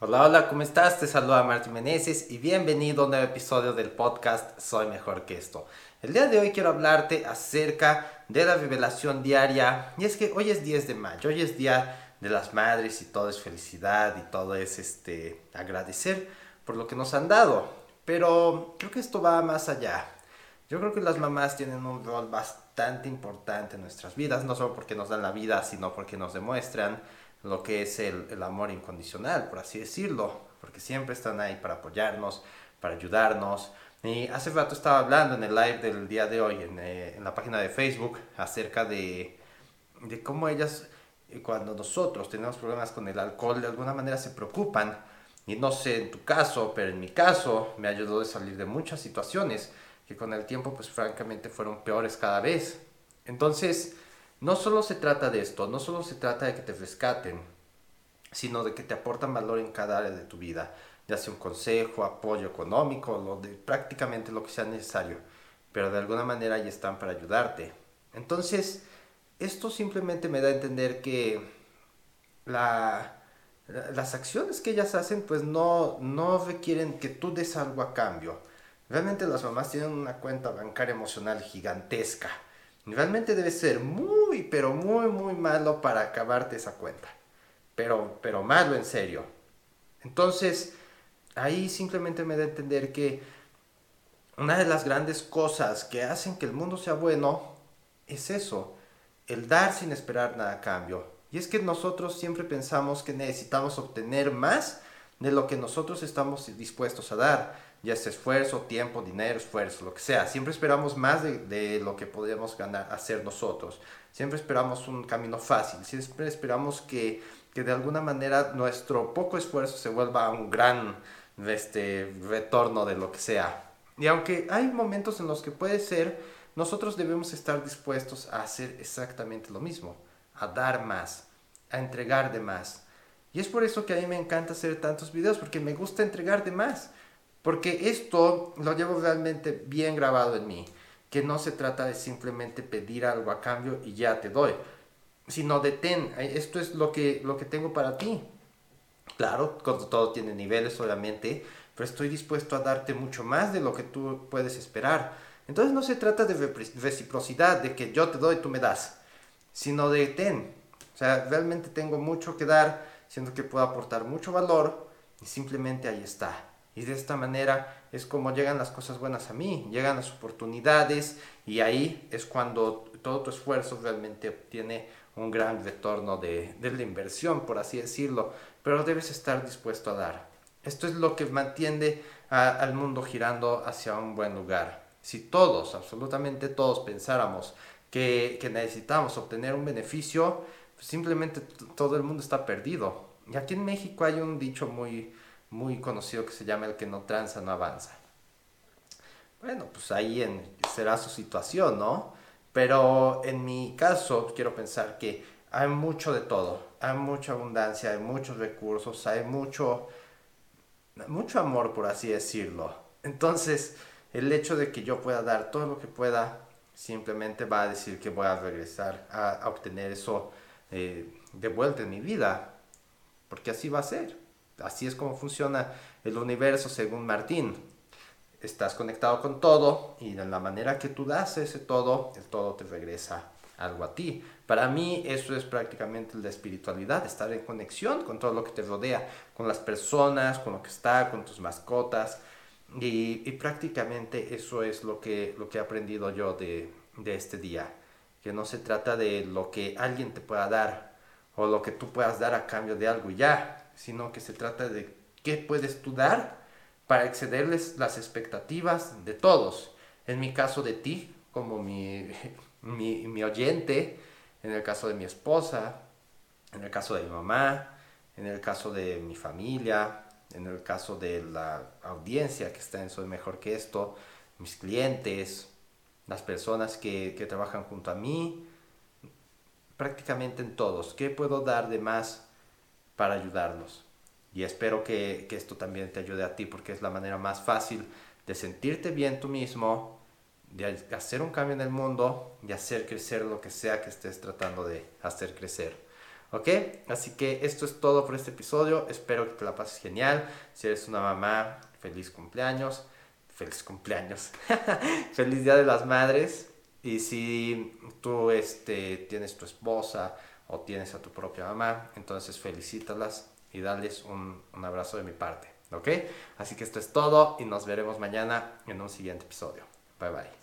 Hola, hola, ¿cómo estás? Te saluda Martín Meneses y bienvenido a un nuevo episodio del podcast Soy Mejor que esto. El día de hoy quiero hablarte acerca de la revelación diaria y es que hoy es 10 de mayo, hoy es día de las madres y todo es felicidad y todo es este agradecer por lo que nos han dado. Pero creo que esto va más allá. Yo creo que las mamás tienen un rol bastante importante en nuestras vidas, no solo porque nos dan la vida, sino porque nos demuestran lo que es el, amor incondicional, por así decirlo, porque siempre están ahí para apoyarnos, para ayudarnos. Y hace rato estaba hablando en el live del día de hoy, en, eh, en la página de Facebook, acerca de, de cómo ellas, eh, cuando nosotros tenemos problemas con el alcohol, de alguna manera se preocupan. Y no sé en tu caso, pero en mi caso me ayudó a salir de muchas situaciones que con el tiempo, pues francamente fueron peores cada vez. Entonces, no solo se trata de esto, no solo se trata de que te rescaten, sino de que te aportan valor en cada área de tu vida, ya sea un consejo, apoyo económico, prácticamente lo que sea necesario, pero de alguna manera ahí están para ayudarte. Entonces, esto simplemente me da a entender que la, las acciones que ellas hacen pues no, no requieren que tú des algo a cambio. Realmente las mamás tienen una cuenta bancaria emocional gigantesca Realmente debe ser muy, pero muy, muy malo para acabarte esa cuenta. Pero, pero malo en serio. Entonces, ahí simplemente me da a entender que una de las grandes cosas que hacen que el mundo sea bueno es eso, el dar sin esperar nada a cambio. Y es que nosotros siempre pensamos que necesitamos obtener más de lo que nosotros estamos dispuestos a dar ya sea esfuerzo, tiempo, dinero, esfuerzo, lo que sea. Siempre esperamos más de, lo que podemos ganar, hacer nosotros. Siempre esperamos un camino fácil. Siempre esperamos que, que de alguna manera nuestro poco esfuerzo se vuelva un gran este, retorno de lo que sea. Y aunque hay momentos en los que puede ser, nosotros debemos estar dispuestos a hacer exactamente lo mismo, a dar más, a entregar de más. Y es por eso que a mí me encanta hacer tantos videos, porque me gusta entregar de más. Porque esto lo llevo realmente bien grabado en mí, que no se trata de simplemente pedir algo a cambio y ya te doy, sino de ten, esto es lo que, lo que tengo para ti. Claro, todo tiene niveles obviamente, pero estoy dispuesto a darte mucho más de lo que tú puedes esperar. Entonces no se trata de reciprocidad, de que yo te doy tú me das, sino de ten. O sea, realmente tengo mucho que dar, siento que puedo aportar mucho valor y simplemente ahí está. Y de esta manera es como llegan las cosas buenas a mí, llegan las oportunidades y ahí es cuando todo tu esfuerzo realmente obtiene un gran retorno de, la inversión, por así decirlo, pero debes estar dispuesto a dar. Esto es lo que mantiene al mundo girando hacia un buen lugar. Si todos, absolutamente todos, pensáramos que, que necesitamos obtener un beneficio, pues simplemente todo el mundo está perdido. Y aquí en México hay un dicho muy, muy conocido que se llama el que no tranza no avanza. Bueno, pues ahí en, será su situación, ¿no? Pero en mi caso quiero pensar que hay mucho de todo, hay mucha abundancia, hay muchos recursos, hay mucho, mucho amor, por así decirlo. Entonces, el hecho de que yo pueda dar todo lo que pueda, simplemente va a decir que voy a regresar a, obtener eso eh, de vuelta en mi vida, porque así va a ser. Así es como funciona el universo según Martín. Estás conectado con todo y de la manera que tú das ese todo, el todo te regresa algo a ti. Para mí eso es prácticamente la espiritualidad, estar en conexión con todo lo que te rodea, con las personas, con lo que está, con tus mascotas. Y, prácticamente eso es lo que, lo que he aprendido yo de, de este día. Que no se trata de lo que alguien te pueda dar o lo que tú puedas dar a cambio de algo ya, sino que se trata de qué puedes tú dar para excederles las expectativas de todos. En mi caso de ti, como mi, mi, oyente, en el caso de mi esposa, en el caso de mi mamá, en el caso de mi familia, en el caso de la audiencia que está en Soy Mejor que esto, mis clientes, las personas que, que trabajan junto a mí, prácticamente en todos. ¿Qué puedo dar de más para ayudarlos. Y espero que, esto también te ayude a ti porque es la manera más fácil de sentirte bien tú mismo, de hacer un cambio en el mundo, de hacer crecer lo que sea que estés tratando de hacer crecer. ¿Ok? Así que esto es todo por este episodio. Espero que te la pases genial. Si eres una mamá, feliz cumpleaños. Feliz cumpleaños. feliz Día de las Madres. Y si tú este, tienes tu esposa o tienes a tu propia mamá, entonces felicítalas y dales un, un abrazo de mi parte. ¿Ok? Así que esto es todo y nos veremos mañana en un siguiente episodio. Bye bye.